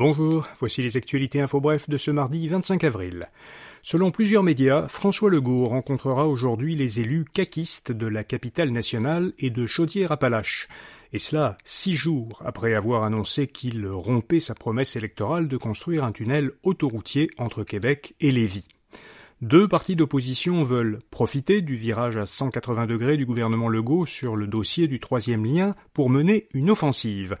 Bonjour, voici les actualités info bref de ce mardi 25 avril. Selon plusieurs médias, François Legault rencontrera aujourd'hui les élus caquistes de la capitale nationale et de Chaudière-Appalaches. Et cela six jours après avoir annoncé qu'il rompait sa promesse électorale de construire un tunnel autoroutier entre Québec et Lévis. Deux partis d'opposition veulent profiter du virage à 180 degrés du gouvernement Legault sur le dossier du troisième lien pour mener une offensive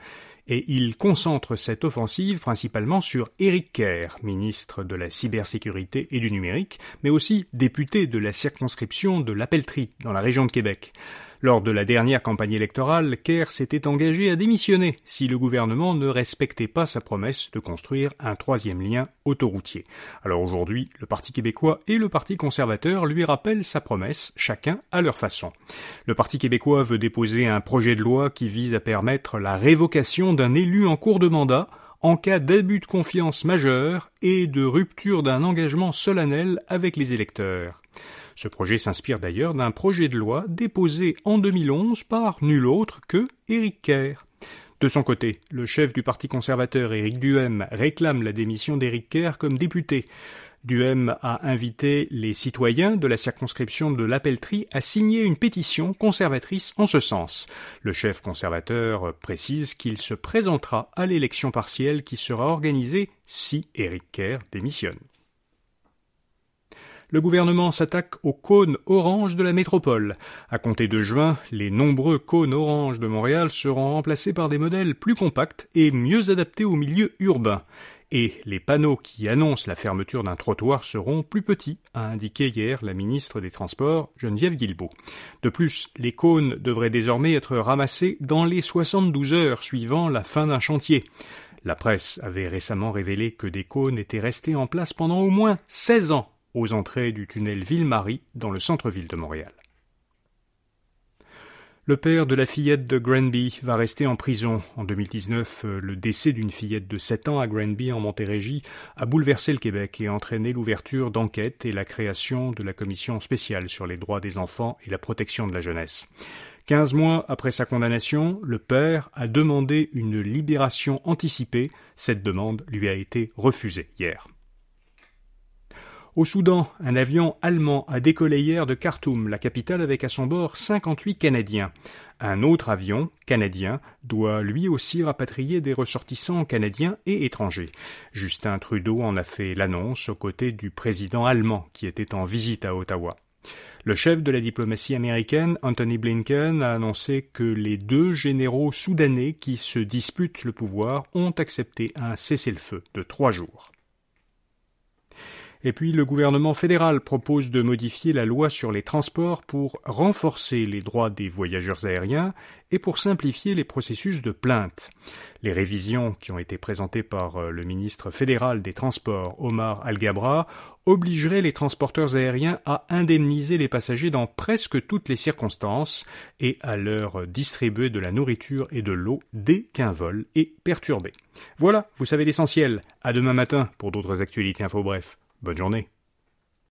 et il concentre cette offensive principalement sur Éric Kerr, ministre de la cybersécurité et du numérique, mais aussi député de la circonscription de l'Appellerie dans la région de Québec. Lors de la dernière campagne électorale, Kerr s'était engagé à démissionner si le gouvernement ne respectait pas sa promesse de construire un troisième lien autoroutier. Alors aujourd'hui, le Parti québécois et le Parti conservateur lui rappellent sa promesse, chacun à leur façon. Le Parti québécois veut déposer un projet de loi qui vise à permettre la révocation d'un élu en cours de mandat en cas d'abus de confiance majeur et de rupture d'un engagement solennel avec les électeurs. Ce projet s'inspire d'ailleurs d'un projet de loi déposé en 2011 par nul autre que Éric Kerr. De son côté, le chef du Parti conservateur Éric Duhem réclame la démission d'Éric Kerr comme député. Duhem a invité les citoyens de la circonscription de l'Appellerie à signer une pétition conservatrice en ce sens. Le chef conservateur précise qu'il se présentera à l'élection partielle qui sera organisée si Éric Kerr démissionne le gouvernement s'attaque aux cônes orange de la métropole. À compter de juin, les nombreux cônes orange de Montréal seront remplacés par des modèles plus compacts et mieux adaptés au milieu urbain. Et les panneaux qui annoncent la fermeture d'un trottoir seront plus petits, a indiqué hier la ministre des Transports, Geneviève Guilbeault. De plus, les cônes devraient désormais être ramassés dans les 72 heures suivant la fin d'un chantier. La presse avait récemment révélé que des cônes étaient restés en place pendant au moins 16 ans aux entrées du tunnel Ville-Marie dans le centre-ville de Montréal. Le père de la fillette de Granby va rester en prison. En 2019, euh, le décès d'une fillette de 7 ans à Granby en Montérégie a bouleversé le Québec et entraîné l'ouverture d'enquêtes et la création de la commission spéciale sur les droits des enfants et la protection de la jeunesse. Quinze mois après sa condamnation, le père a demandé une libération anticipée. Cette demande lui a été refusée hier. Au Soudan, un avion allemand a décollé hier de Khartoum, la capitale, avec à son bord 58 Canadiens. Un autre avion, canadien, doit lui aussi rapatrier des ressortissants canadiens et étrangers. Justin Trudeau en a fait l'annonce aux côtés du président allemand qui était en visite à Ottawa. Le chef de la diplomatie américaine, Anthony Blinken, a annoncé que les deux généraux soudanais qui se disputent le pouvoir ont accepté un cessez-le-feu de trois jours. Et puis le gouvernement fédéral propose de modifier la loi sur les transports pour renforcer les droits des voyageurs aériens et pour simplifier les processus de plainte. Les révisions qui ont été présentées par euh, le ministre fédéral des Transports, Omar Al-Gabra, obligeraient les transporteurs aériens à indemniser les passagers dans presque toutes les circonstances et à leur distribuer de la nourriture et de l'eau dès qu'un vol est perturbé. Voilà, vous savez l'essentiel. À demain matin pour d'autres actualités info bref. Bonne journée.